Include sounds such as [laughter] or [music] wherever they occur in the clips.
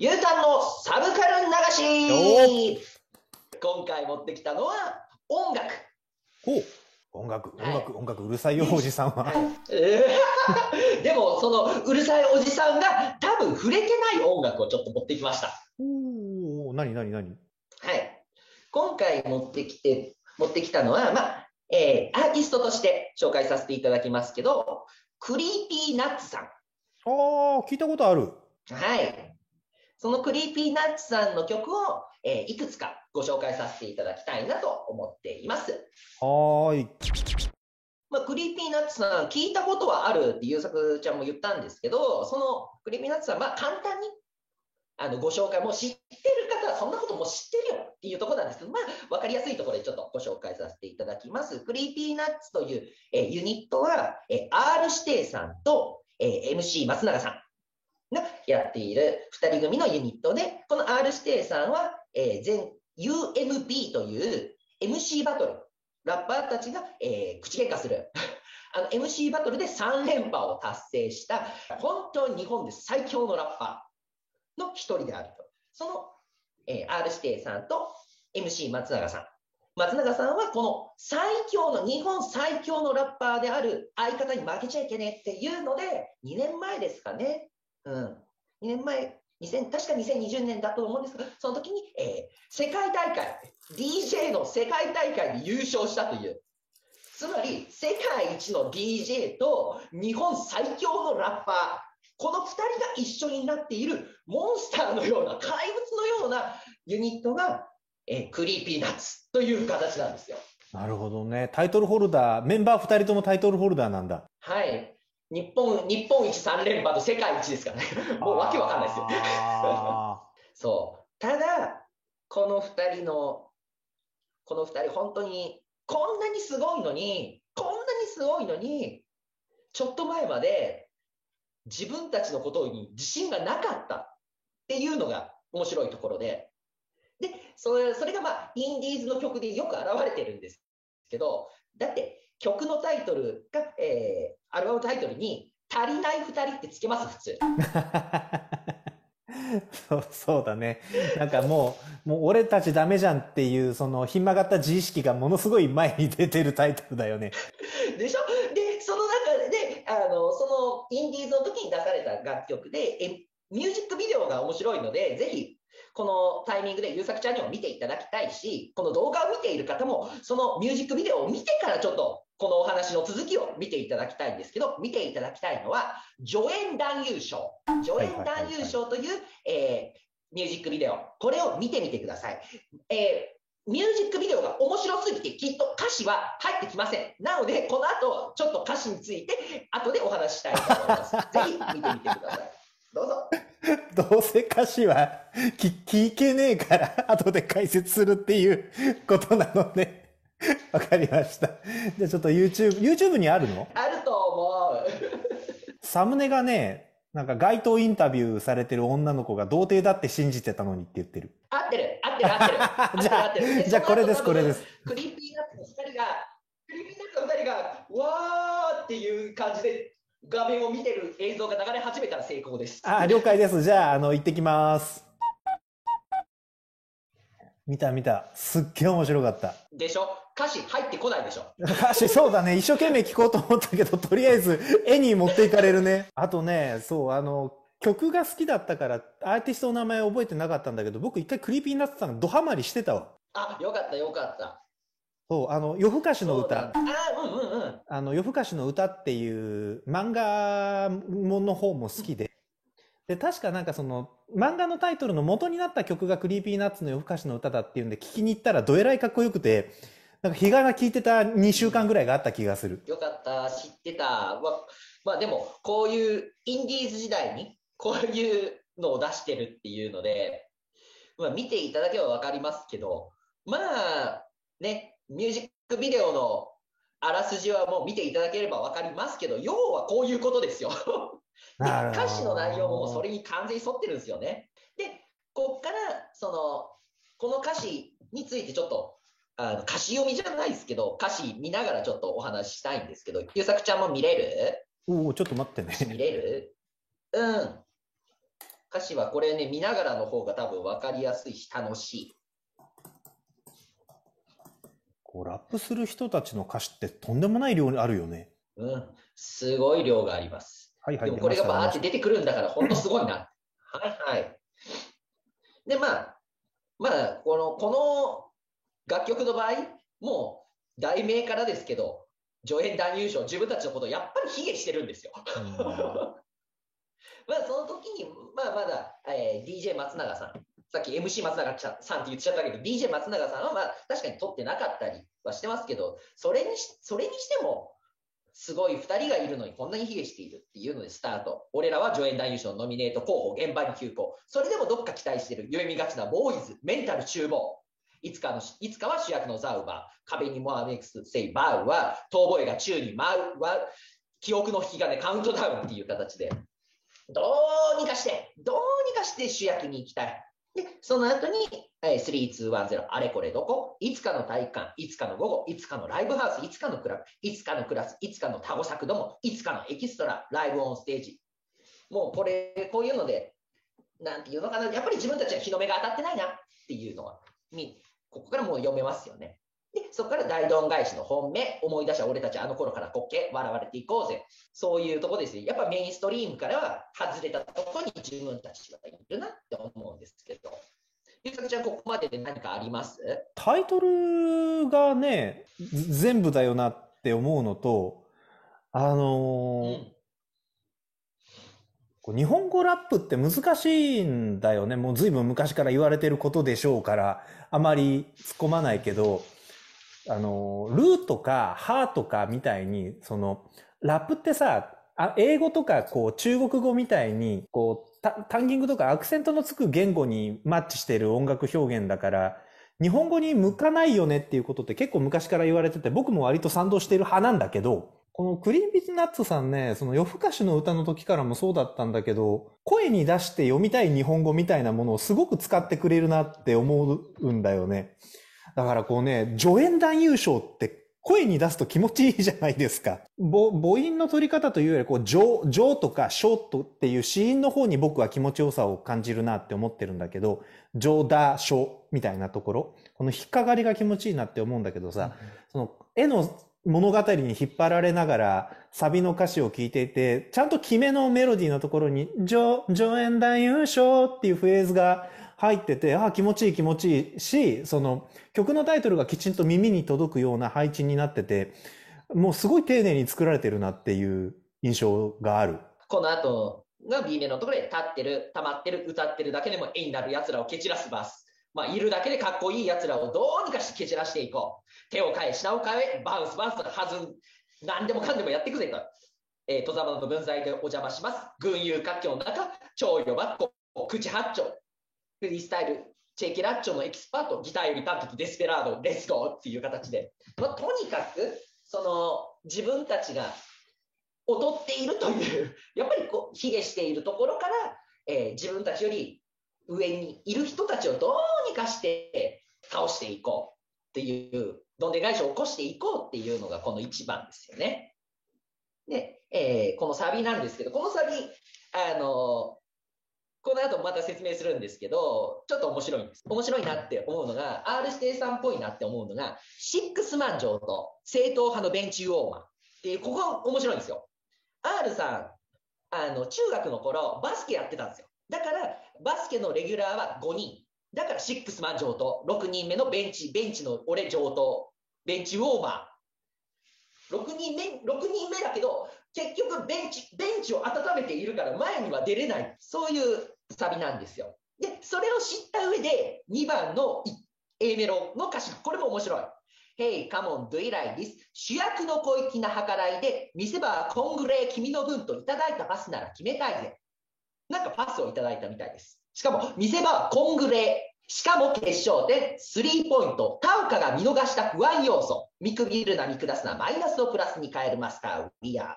ゆうたんのサブカル流し今回持ってきたのは音楽。ほう。音楽、はい音楽、音楽、うるさいよ、おじさんは。えー [laughs] でも、そのうるさいおじさんが多分触れてない音楽をちょっと持ってきました。おお、なになになにはい。今回持ってきて、持ってきたのは、まあ、えーアーティストとして紹介させていただきますけど、Creepy Nuts さん。ああ、聞いたことある。はい。その Creepy Nuts さんの曲を、えーいくつかご紹介させていただきたいなと思っています。はーい。まあ、 Creepy Nuts さん、聞いたことはあるって優作ちゃんも言ったんですけど、その Creepy Nuts さん、まあ、簡単にあのご紹介、もう知ってる方はそんなことも知ってるよっていうところなんですけど、まあ、わかりやすいところでちょっとご紹介させていただきます。 Creepy Nuts という、えーユニットは、えー R 指定さんと、えー MC 松永さんがやっている2人組のユニットで、この R 指定さんは、えー全 UMB という MC バトル、ラッパーたちが、えー口喧嘩する。[laughs] あの MC バトルで3連覇を達成した、本当に日本で最強のラッパーの一人であると。その、えー R 指定さんと MC 松永さん。松永さんはこの最強の、日本最強のラッパーである相方に負けちゃいけねえっていうので、2年前ですかね。うん。2年前、2000確か2020年だと思うんですけど、その時に、えー世界大会、DJ の世界大会に優勝したという。つまり、世界一の DJ と日本最強のラッパー、この2人が一緒になっているモンスターのような、怪物のようなユニットが、えー Creepy Nuts という形なんですよ。なるほどね。タイトルホルダー、メンバー二人ともタイトルホルダーなんだ。はい。日本、日本一3連覇と世界一ですからね。もうわけわかんないですよ。あ [laughs] そう。ただ、この2人の、この2人、本当に、こんなにすごいのに、こんなにすごいのに、ちょっと前まで自分たちのことに自信がなかったっていうのが面白いところで、で、それそれがまあ、インディーズの曲でよく現れてるんですけど、だって曲のタイトルが、えーアルバムタイトルに、足りない2人ってつけます、普通。[laughs] そうそうだね。なんかもう、もう俺たちダメじゃんっていう、その、ひん曲がった自意識がものすごい前に出てるタイトルだよね。[laughs] でしょ？で、その中で、あの、そのインディーズの時に出された楽曲で、えミュージックビデオが面白いので、ぜひ、このタイミングで優作ちゃんにも見ていただきたいし、この動画を見ている方も、そのミュージックビデオを見てからちょっと、このお話の続きを見ていただきたいんですけど、見ていただきたいのは、助演男優賞。助演男優賞という、えーミュージックビデオ。これを見てみてください。えーミュージックビデオが面白すぎて、きっと歌詞は入ってきません。なので、この後、ちょっと歌詞について、後でお話ししたいと思います。[laughs] ぜひ見てみてください。どうぞ。[laughs] どうせ歌詞は聞聞けねえから、[laughs] 後で解説するっていうことなので、[laughs] わかりました。じゃあちょっと YouTube、YouTube にあるの？あると思う。サムネがね、なんか街頭インタビューされてる女の子が童貞だって信じてたのにって言ってる。合ってる、合ってる、合ってる。じゃある合ってるじゃあこれですこれです。 Creepy Nuts の2人が、 Creepy Nuts の2人が、わーっていう感じで画面を見てる映像が流れ始めたら成功です。あ、了解です。じゃあ、あの、行ってきます。見た見た。すっげえ面白かった。でしょ？歌詞入ってこないでしょ？歌詞、そうだね。一生懸命聞こうと思ったけど、とりあえず絵に持っていかれるね。あとね、そう、あの、曲が好きだったから、アーティストの名前覚えてなかったんだけど、僕一回 Creepy Nuts さんがドハマりしてたわ。あ、よかった、よかった。そう、あの、夜更かしの歌。あ、うんうんうん。あの、夜更かしの歌っていう漫画もの方も好きで。で、確かなんかその、漫画のタイトルの元になった曲が Creepy Nuts の夜更かしの歌だっていうんで聞きに行ったらどえらいかっこよくて、なんか日が聴いてた2週間ぐらいがあった気がする。よかった、知ってた。ままあでも、こういうインディーズ時代に、こういうのを出してるっていうので、まあ見ていただけばわかりますけど、まあ、ね、ミュージックビデオのあらすじはもう見ていただければわかりますけど、要はこういうことですよ。歌詞の内容もそれに完全に沿ってるんですよね。で、こっから、その、この歌詞についてちょっと、あの歌詞読みじゃないですけど、歌詞見ながらちょっとお話ししたいんですけど、ゆうさくちゃんも見れる？おおちょっと待って見ね。れる？うん。歌詞はこれね、見ながらの方が多分分かりやすいし楽しい。こうラップする人たちの歌詞ってとんでもない量あるよね。うん。すごい量があります。はいはい。でもこれがバーって出てくるんだから、本当すごいな。[laughs] はいはい。で、まあ、まあ、この、この楽曲の場合、もう、題名からですけど、助演男優賞、自分たちのことをやっぱり卑下してるんですよ。[laughs] まあ、その時に、まあ、まだ、えー DJ 松永さん、さっき MC 松永さんって言っちゃったけど、DJ 松永さんは、まあ、確かに撮ってなかったりはしてますけど、それにし、それにしても、すごい2人がいるのにこんなに卑下しているっていうのでスタート。俺らは助演男優賞ノミネート候補、現場に急行。それでもどっか期待してる、夢見がちなボーイズ、メンタル厨房。いつかの、いつかは主役のザウバー、壁にモアネクス、セイバウは、遠吠えが宙に舞うは、記憶の引き金カウントダウンっていう形で、どうにかして、どうにかして主役に行きたい。で、その後に、えー、3210、あれこれどこ？いつかの体育館、いつかの午後、いつかのライブハウス、いつかのクラブ、いつかのクラス、いつかのタゴ作ども、いつかのエキストラ、ライブオンステージ。もうこれ、こういうので、なんていうのかな、やっぱり自分たちは日の目が当たってないなっていうのは、ここからもう読めますよね。で、そこから大ドン返しの本命、思い出した俺たちあの頃から滑稽、笑われていこうぜ。そういうとこですよ。やっぱメインストリームからは外れたとこに自分たちはいるなっ。ゆうさくちゃん、ここまでで何かあります？タイトルがね、全部だよなって思うのと、あのーうん日本語ラップって難しいんだよね。もう随分昔から言われてることでしょうから、あまり突っ込まないけど、あのー、ルーとかハーとかみたいに、その、ラップってさ、あ英語とかこう中国語みたいに、こう、タンギングとかアクセントのつく言語にマッチしている音楽表現だから、日本語に向かないよねっていうことって結構昔から言われてて、僕も割と賛同している派なんだけど、このクリーンビズナッツさんね、その夜更かしの歌の時からもそうだったんだけど、声に出して読みたい日本語みたいなものをすごく使ってくれるなって思うんだよね。だからこうね、助演男優賞って声に出すと気持ちいいじゃないですか。母母音の取り方というより、こう、上、上とかショートっていう子音の方に僕は気持ちよさを感じるなって思ってるんだけど、上だ、ショみたいなところ、この引っかかりが気持ちいいなって思うんだけどさ、その絵の物語に引っ張られながらサビの歌詞を聞いていて、ちゃんと決めのメロディーのところに、上、上演男優賞っていうフレーズが入ってて、ああ、気持ちいい気持ちいいし、その曲のタイトルがきちんと耳に届くような配置になってて、もうすごい丁寧に作られてるなっていう印象がある。この後が B 面のところで立ってる、溜まってる、歌ってるだけでも絵になる奴らを蹴散らすバス。まあ、いるだけでかっこいい奴らをどうにかして蹴散らしていこう。手を変え、品を変え、バウンス、バウンス、弾ん、何でもかんでもやっていくぜと。えー、戸様の分際でお邪魔します。群雄割拠の中、超予ばっこ、口八丁、フリースタイル、チェキラッチョのエキスパート、ギターよりパンプキデスペラード、レッツゴーっていう形で。まあ、とにかく、その、自分たちが劣っているという、やっぱりこう、卑下しているところから、えー自分たちより上にいる人たちをどうにかして倒していこうっていう、どんで返しを起こしていこうっていうのがこの一番ですよね。で、えーこのサビなんですけど、このサビ、あのこの後また説明するんですけど、ちょっと面白いんです。面白いなって思うのが、R 指定さんっぽいなって思うのが、シックスマン上と正統派のベンチウォーマーっていう、ここが面白いんですよ。R さん、あの、中学の頃、バスケやってたんですよ。だから、バスケのレギュラーは5人。だから、シックスマン上と、6人目のベンチ、ベンチの俺上と、ベンチウォーマー。6人目、6人目だけど、結局ベンチ、ベンチを温めているから前には出れない。そういうサビなんですよ。で、それを知った上で、2番の A メロの歌詞、これも面白い。Hey, come on, do it like this? 主役の小粋な計らいで、見せ場コングレー君の分といただいたパスなら決めたいぜ。なんかパスをいただいたみたいです。しかも、見せ場はコングレー。しかも決勝点、スリーポイント、タウカが見逃した不安要素。見くびるな、見下すな、マイナスをプラスに変えるマスター、ウィアー。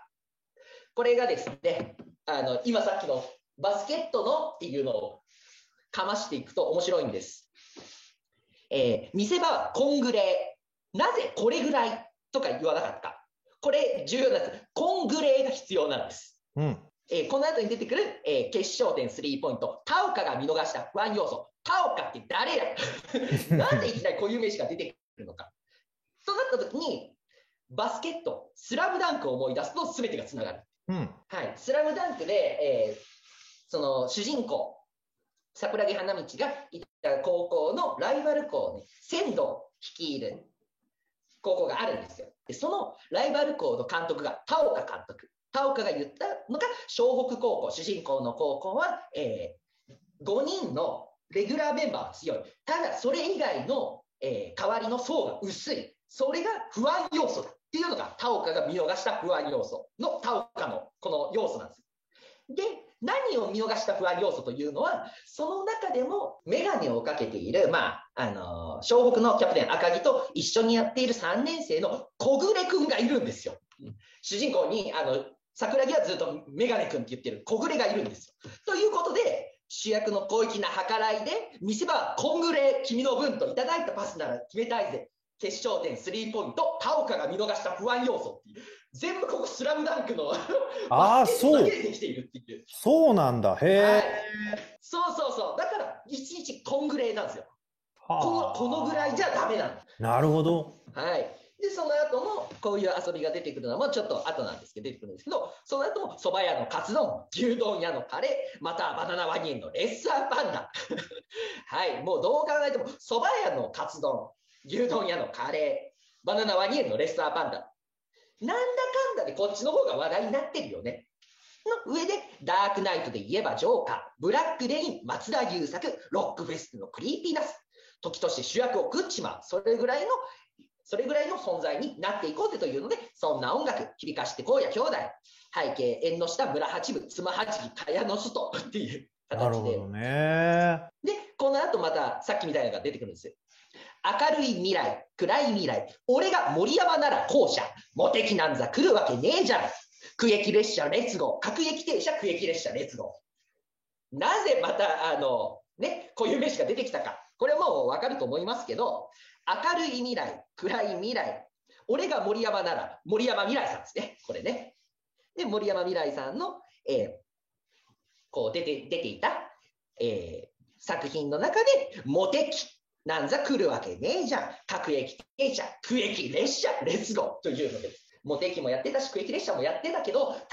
これがですね、あの、今さっきのバスケットのっていうのをかましていくと面白いんです。えー見せ場はコングレー。なぜこれぐらいとか言わなかったか。これ重要なんです。コングレーが必要なんです。うん。えーこの後に出てくる、えー決勝点スリーポイント、タオカが見逃した不安要素。タオカって誰や [laughs] なんでいきなり固有名詞が出てくるのか。となった時に、バスケット、スラムダンクを思い出すと全てがつながる。うん。はい、スラムダンクで、えーその主人公、桜木花道がいた高校のライバル校に、仙道率いる高校があるんですよ。で、そのライバル校の監督が田岡監督。田岡が言ったのが、湘北高校、主人公の高校は、え5人のレギュラーメンバーは強い。ただ、それ以外の、えー代わりの層が薄い。それが不安要素だっていうのが、田岡が見逃した不安要素の田岡のこの要素なんです。何を見逃した不安要素というのは、その中でもメガネをかけている、まあ、あのー湘北のキャプテン赤木と一緒にやっている3年生の小暮くんがいるんですよ。主人公に、あの、桜木はずっとメガネくんって言ってる小暮がいるんですよ。ということで、主役の広域な計らいで、見せ場はコングレ君の分といただいたパスなら決めたいぜ。決勝点スリーポイント、田岡が見逃した不安要素っていう。全部ここスラムダンクのあーバスケットだけでできているっていう。そうなんだ。へはいえ。そうそうそう。だから、いちいちこんぐらいなんですよ。このはあこのぐらいじゃダメなの。なるほど。はい。で、その後も、こういう遊びが出てくるのもちょっと後なんですけど、出てくるんですけど、その後も、蕎麦屋のカツ丼、牛丼屋のカレー、またはバナナワニ園のレッサーパンダ。[laughs] はい。もうどう考えても、蕎麦屋のカツ丼、牛丼屋のカレー、バナナワニ園のレッサーパンダ。なんだかんだでこっちの方が話題になってるよね。の上で、ダークナイトで言えばジョーカー、ブラックレイン、松田優作、ロックフェスのクリーピーナス、時として主役を食っちまう、それぐらいの、それぐらいの存在になっていこうぜというので、そんな音楽、響かしてこうや兄弟、背景、縁の下、村八部、妻八木、茅野外っていう形でなるほど、ね。で、この後またさっきみたいなのが出てくるんですよ。明るい未来、暗い未来、俺が森山なら後者、モテキなんざ来るわけねえじゃん。区域列車レッツゴー、各駅停車区域列車レッツゴー。なぜまた、あの、ね、こういう名詞が出てきたか。これもうわかると思いますけど、明るい未来、暗い未来、俺が森山なら森山未来さんですね、これね。で、森山未来さんの、えーこう出て、出ていた、えー作品の中で、モテキなんざ来るわけねえじゃん。各駅停車、区駅列車、レッツゴーというので、モテキもやってたし、区駅列車もやってたけど、確か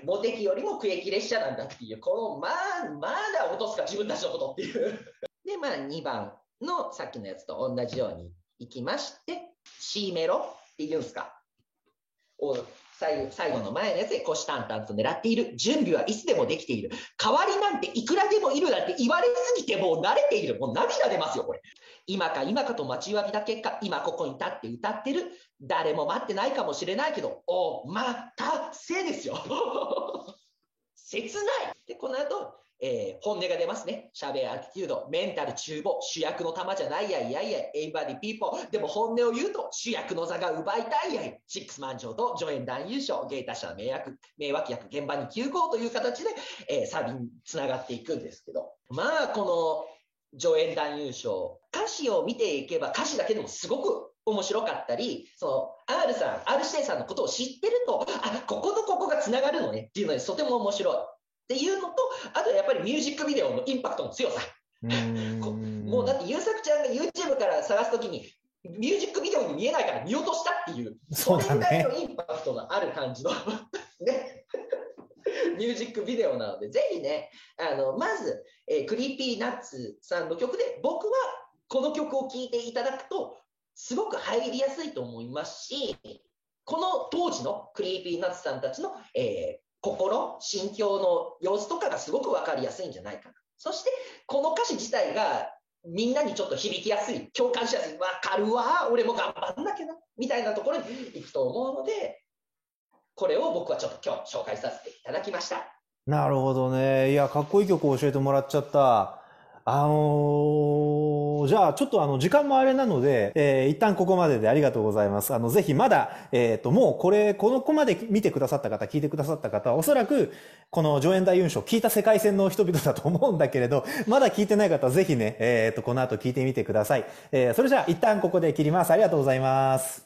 に、モテキよりも区駅列車なんだっていう、この、まあ、まだ落とすか、自分たちのことっていう。[laughs] で、まあ、2番のさっきのやつと同じようにいきまして、C メロって言うんですか？を最後最後の前のやつで虎視眈々と狙っている。準備はいつでもできている。代わりなんていくらでもいるなんて言われすぎてもう慣れている。もう涙出ますよ、これ。今か今かと待ちわびた結果、今ここに立って歌ってる。誰も待ってないかもしれないけど、おまたせですよ。[laughs] 切ない。で、この後、えー本音が出ますね。喋アティテュード、メンタル中母、主役の玉じゃないやいやいや、エイバディピーポー。でも本音を言うと、主役の座が奪いたいやい。シックスマンジョーと助演男優賞、ゲータ社迷惑、迷惑役、現場に急行という形で、えーサビにつながっていくんですけど。まあ、この助演男優賞、歌詞を見ていけば歌詞だけでもすごく面白かったり、その R さん、R 指定さんのことを知ってると、あ、こことここがつながるのねっていうので、とても面白い。っていうのと、あとやっぱりミュージックビデオのインパクトの強さ。もうだって、優作ちゃんが YouTube から探すときに、ミュージックビデオに見えないから見落としたっていう、それぐらいのインパクトがある感じの、ね、ミュージックビデオなので、ぜひね、あの、まず、えー Creepy Nuts さんの曲で、僕はこの曲を聴いていただくと、すごく入りやすいと思いますし、この当時の Creepy Nuts さんたちの、えー心、心境の様子とかがすごくわかりやすいんじゃないかな。そして、この歌詞自体がみんなにちょっと響きやすい、共感しやすい、わかるわ、俺も頑張んなきゃな、みたいなところに行くと思うので、これを僕はちょっと今日紹介させていただきました。なるほどね。いや、かっこいい曲を教えてもらっちゃった。あのーじゃあ、ちょっとあの、時間もあれなので、えー一旦ここまででありがとうございます。あの、ぜひまだ、えっ、と、もうこれ、この子まで見てくださった方、聞いてくださった方は、おそらく、この上演大優勝聞いた世界線の人々だと思うんだけれど、[laughs] まだ聞いてない方はぜひね、えっ、と、この後聞いてみてください。えーそれじゃあ、一旦ここで切ります。ありがとうございます。